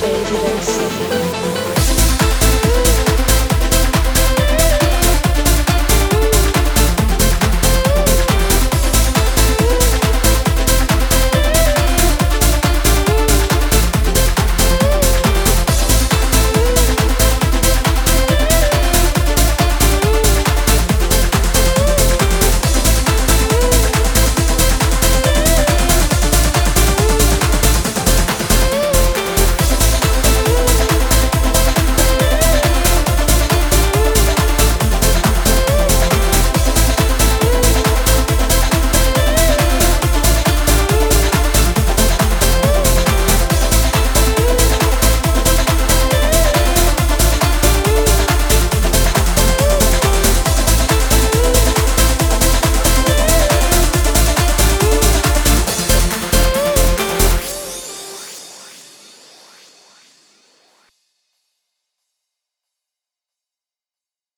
Çeviresin